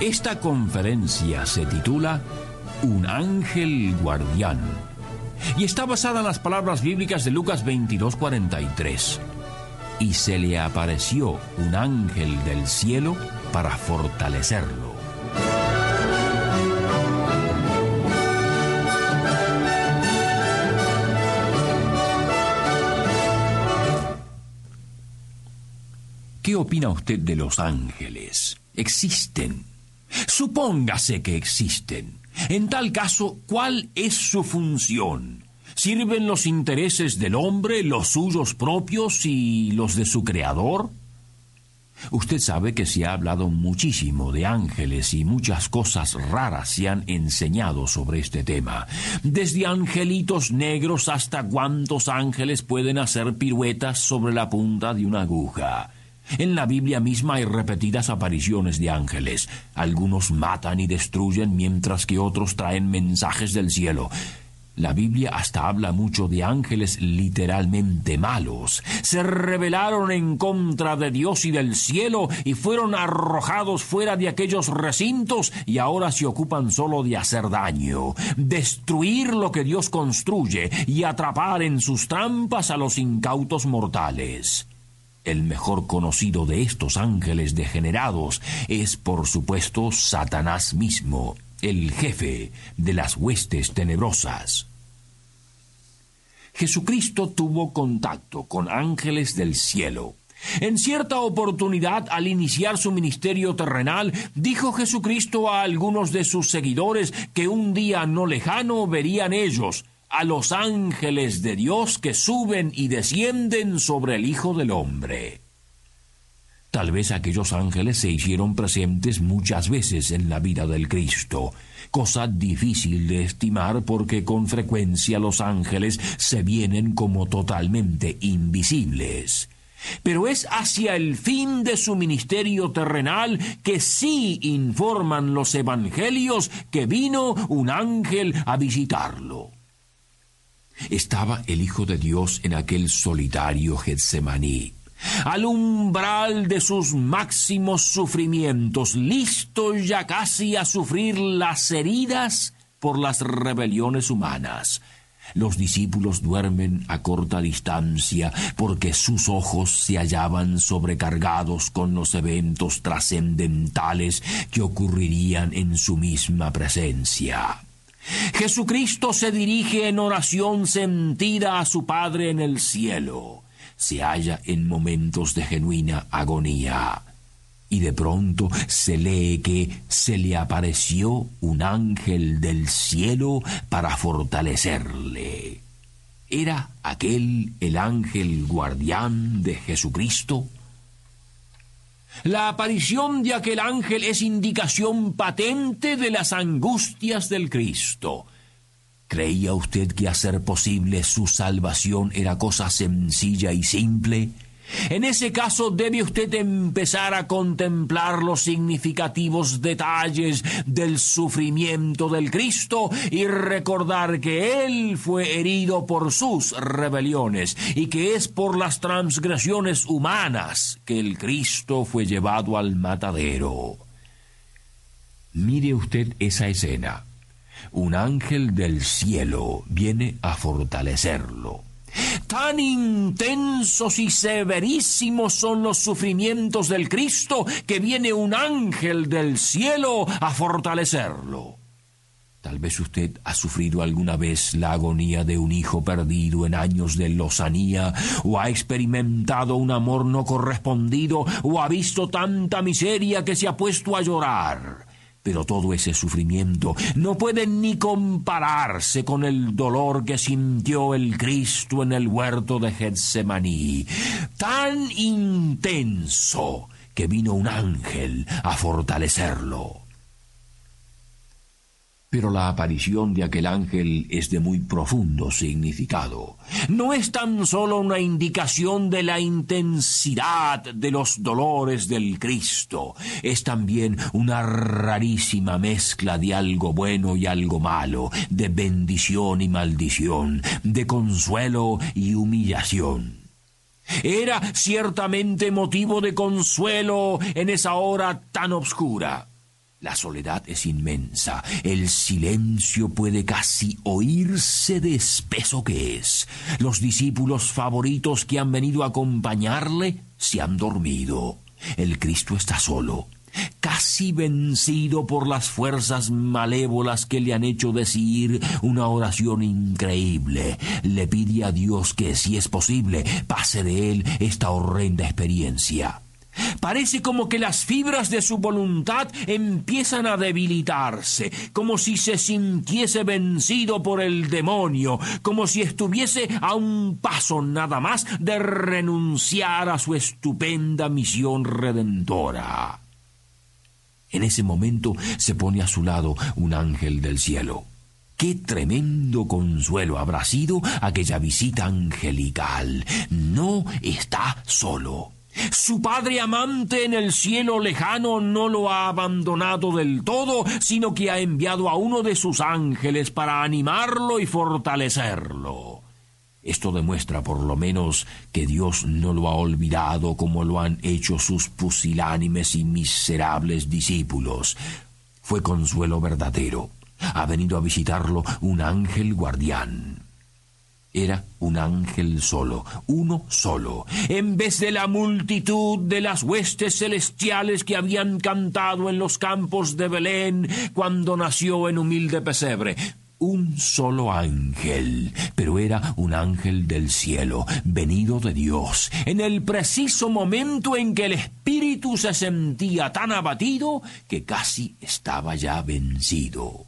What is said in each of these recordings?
Esta conferencia se titula Un ángel guardián y está basada en las palabras bíblicas de Lucas 22:43. Y se le apareció un ángel del cielo para fortalecerlo. ¿Qué opina usted de los ángeles? ¿Existen? Supóngase que existen. En tal caso, ¿cuál es su función? ¿Sirven los intereses del hombre, los suyos propios y los de su creador? Usted sabe que se ha hablado muchísimo de ángeles y muchas cosas raras se han enseñado sobre este tema. Desde angelitos negros hasta cuántos ángeles pueden hacer piruetas sobre la punta de una aguja. En la Biblia misma hay repetidas apariciones de ángeles. Algunos matan y destruyen mientras que otros traen mensajes del cielo. La Biblia hasta habla mucho de ángeles literalmente malos. Se rebelaron en contra de Dios y del cielo y fueron arrojados fuera de aquellos recintos y ahora se ocupan solo de hacer daño, destruir lo que Dios construye y atrapar en sus trampas a los incautos mortales. El mejor conocido de estos ángeles degenerados es, por supuesto, Satanás mismo, el jefe de las huestes tenebrosas. Jesucristo tuvo contacto con ángeles del cielo. En cierta oportunidad, al iniciar su ministerio terrenal, dijo Jesucristo a algunos de sus seguidores que un día no lejano verían ellos a los ángeles de Dios que suben y descienden sobre el Hijo del Hombre. Tal vez aquellos ángeles se hicieron presentes muchas veces en la vida del Cristo, cosa difícil de estimar porque con frecuencia los ángeles se vienen como totalmente invisibles. Pero es hacia el fin de su ministerio terrenal que sí informan los evangelios que vino un ángel a visitarlo. Estaba el Hijo de Dios en aquel solitario Getsemaní, al umbral de sus máximos sufrimientos, listo ya casi a sufrir las heridas por las rebeliones humanas. Los discípulos duermen a corta distancia porque sus ojos se hallaban sobrecargados con los eventos trascendentales que ocurrirían en su misma presencia. Jesucristo se dirige en oración sentida a su Padre en el cielo. Se halla en momentos de genuina agonía. Y de pronto se lee que se le apareció un ángel del cielo para fortalecerle. ¿Era aquel el ángel guardián de Jesucristo? La aparición de aquel ángel es indicación patente de las angustias del Cristo. ¿Creía usted que hacer posible su salvación era cosa sencilla y simple? En ese caso debe usted empezar a contemplar los significativos detalles del sufrimiento del Cristo y recordar que Él fue herido por sus rebeliones y que es por las transgresiones humanas que el Cristo fue llevado al matadero. Mire usted esa escena. Un ángel del cielo viene a fortalecerlo Tan intensos y severísimos son los sufrimientos del Cristo que viene un ángel del cielo a fortalecerlo. Tal vez usted ha sufrido alguna vez la agonía de un hijo perdido en años de lozanía, o ha experimentado un amor no correspondido, o ha visto tanta miseria que se ha puesto a llorar. Pero todo ese sufrimiento no puede ni compararse con el dolor que sintió el Cristo en el huerto de Getsemaní, tan intenso que vino un ángel a fortalecerlo. Pero la aparición de aquel ángel es de muy profundo significado. No es tan solo una indicación de la intensidad de los dolores del Cristo, es también una rarísima mezcla de algo bueno y algo malo, de bendición y maldición, de consuelo y humillación. Era ciertamente motivo de consuelo en esa hora tan obscura la soledad es inmensa, el silencio puede casi oírse de espeso que es. Los discípulos favoritos que han venido a acompañarle se han dormido. El Cristo está solo, casi vencido por las fuerzas malévolas que le han hecho decir una oración increíble. Le pide a Dios que, si es posible, pase de él esta horrenda experiencia. Parece como que las fibras de su voluntad empiezan a debilitarse, como si se sintiese vencido por el demonio, como si estuviese a un paso nada más de renunciar a su estupenda misión redentora. En ese momento se pone a su lado un ángel del cielo. Qué tremendo consuelo habrá sido aquella visita angelical. No está solo. Su padre amante en el cielo lejano no lo ha abandonado del todo, sino que ha enviado a uno de sus ángeles para animarlo y fortalecerlo. Esto demuestra por lo menos que Dios no lo ha olvidado como lo han hecho sus pusilánimes y miserables discípulos. Fue consuelo verdadero. Ha venido a visitarlo un ángel guardián. Era un ángel solo, uno solo, en vez de la multitud de las huestes celestiales que habían cantado en los campos de Belén cuando nació en humilde pesebre. Un solo ángel, pero era un ángel del cielo, venido de Dios, en el preciso momento en que el espíritu se sentía tan abatido que casi estaba ya vencido.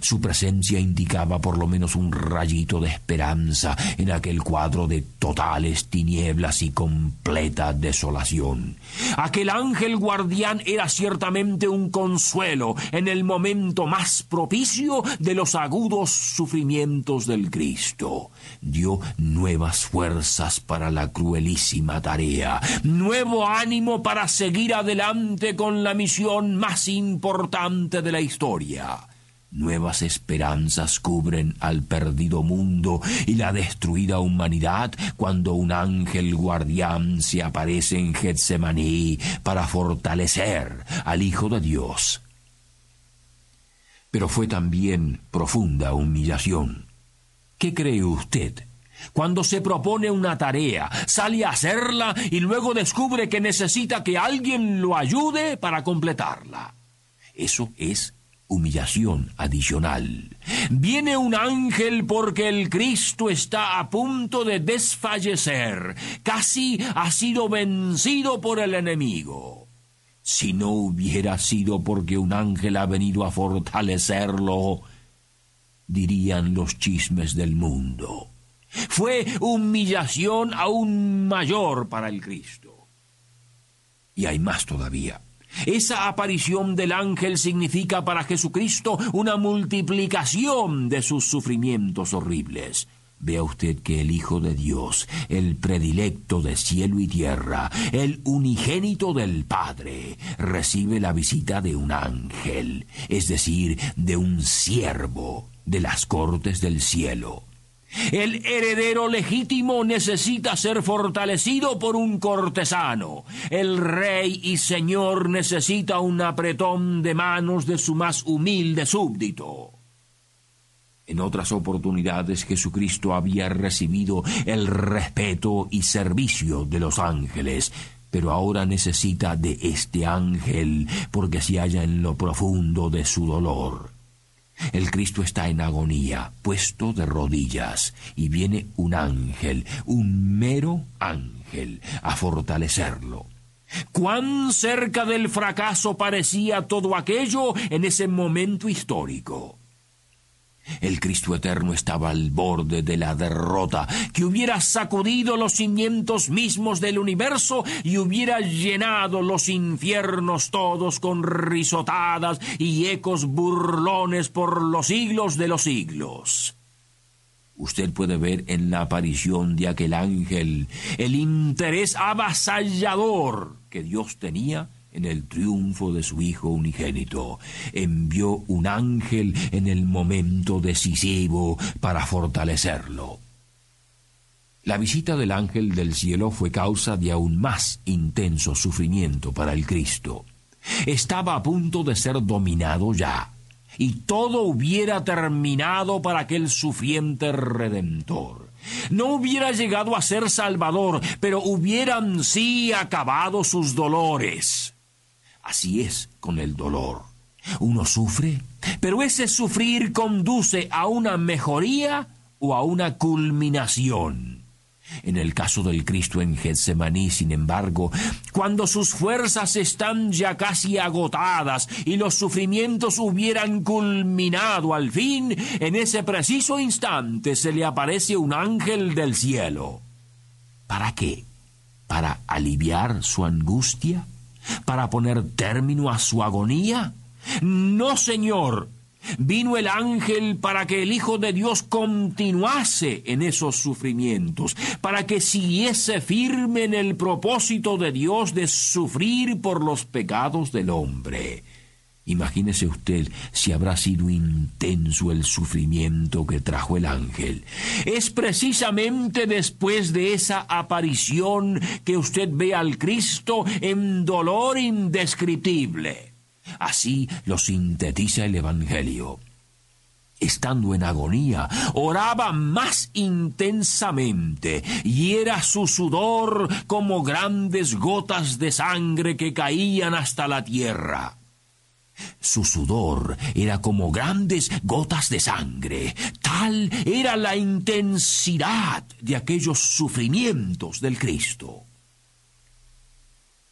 Su presencia indicaba por lo menos un rayito de esperanza en aquel cuadro de totales tinieblas y completa desolación. Aquel ángel guardián era ciertamente un consuelo en el momento más propicio de los agudos sufrimientos del Cristo. Dio nuevas fuerzas para la cruelísima tarea, nuevo ánimo para seguir adelante con la misión más importante de la historia. Nuevas esperanzas cubren al perdido mundo y la destruida humanidad cuando un ángel guardián se aparece en Getsemaní para fortalecer al Hijo de Dios. Pero fue también profunda humillación. ¿Qué cree usted? Cuando se propone una tarea, sale a hacerla y luego descubre que necesita que alguien lo ayude para completarla. Eso es humillación adicional. Viene un ángel porque el Cristo está a punto de desfallecer, casi ha sido vencido por el enemigo. Si no hubiera sido porque un ángel ha venido a fortalecerlo, dirían los chismes del mundo. Fue humillación aún mayor para el Cristo. Y hay más todavía. Esa aparición del ángel significa para Jesucristo una multiplicación de sus sufrimientos horribles. Vea usted que el Hijo de Dios, el predilecto de cielo y tierra, el unigénito del Padre, recibe la visita de un ángel, es decir, de un siervo de las cortes del cielo. El heredero legítimo necesita ser fortalecido por un cortesano. El rey y señor necesita un apretón de manos de su más humilde súbdito. En otras oportunidades Jesucristo había recibido el respeto y servicio de los ángeles, pero ahora necesita de este ángel porque se halla en lo profundo de su dolor. El Cristo está en agonía, puesto de rodillas, y viene un ángel, un mero ángel, a fortalecerlo. Cuán cerca del fracaso parecía todo aquello en ese momento histórico. El Cristo eterno estaba al borde de la derrota, que hubiera sacudido los cimientos mismos del universo y hubiera llenado los infiernos todos con risotadas y ecos burlones por los siglos de los siglos. Usted puede ver en la aparición de aquel ángel el interés avasallador que Dios tenía en el triunfo de su Hijo unigénito. Envió un ángel en el momento decisivo para fortalecerlo. La visita del ángel del cielo fue causa de aún más intenso sufrimiento para el Cristo. Estaba a punto de ser dominado ya, y todo hubiera terminado para aquel sufriente redentor. No hubiera llegado a ser Salvador, pero hubieran sí acabado sus dolores. Así es con el dolor. Uno sufre, pero ese sufrir conduce a una mejoría o a una culminación. En el caso del Cristo en Getsemaní, sin embargo, cuando sus fuerzas están ya casi agotadas y los sufrimientos hubieran culminado al fin, en ese preciso instante se le aparece un ángel del cielo. ¿Para qué? ¿Para aliviar su angustia? Para poner término a su agonía? No, Señor. Vino el ángel para que el Hijo de Dios continuase en esos sufrimientos, para que siguiese firme en el propósito de Dios de sufrir por los pecados del hombre. Imagínese usted si habrá sido intenso el sufrimiento que trajo el ángel. Es precisamente después de esa aparición que usted ve al Cristo en dolor indescriptible. Así lo sintetiza el Evangelio. Estando en agonía, oraba más intensamente, y era su sudor como grandes gotas de sangre que caían hasta la tierra. Su sudor era como grandes gotas de sangre. Tal era la intensidad de aquellos sufrimientos del Cristo.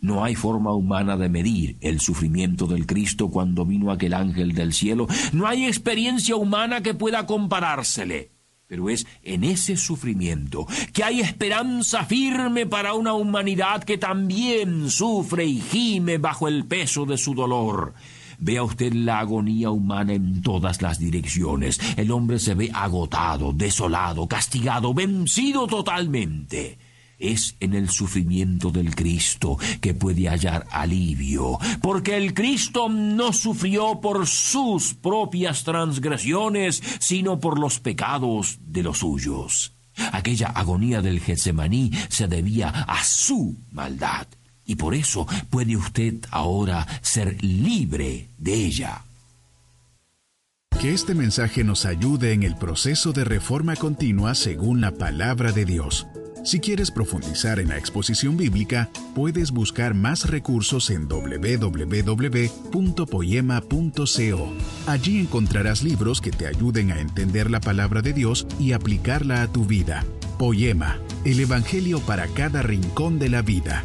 No hay forma humana de medir el sufrimiento del Cristo cuando vino aquel ángel del cielo. No hay experiencia humana que pueda comparársele. Pero es en ese sufrimiento que hay esperanza firme para una humanidad que también sufre y gime bajo el peso de su dolor. Vea usted la agonía humana en todas las direcciones. El hombre se ve agotado, desolado, castigado, vencido totalmente. Es en el sufrimiento del Cristo que puede hallar alivio, porque el Cristo no sufrió por sus propias transgresiones, sino por los pecados de los suyos. Aquella agonía del Getsemaní se debía a su maldad y por eso puede usted ahora ser libre de ella. Que este mensaje nos ayude en el proceso de reforma continua según la palabra de Dios. Si quieres profundizar en la exposición bíblica, puedes buscar más recursos en www.poema.co. Allí encontrarás libros que te ayuden a entender la palabra de Dios y aplicarla a tu vida. Poema, el Evangelio para cada rincón de la vida.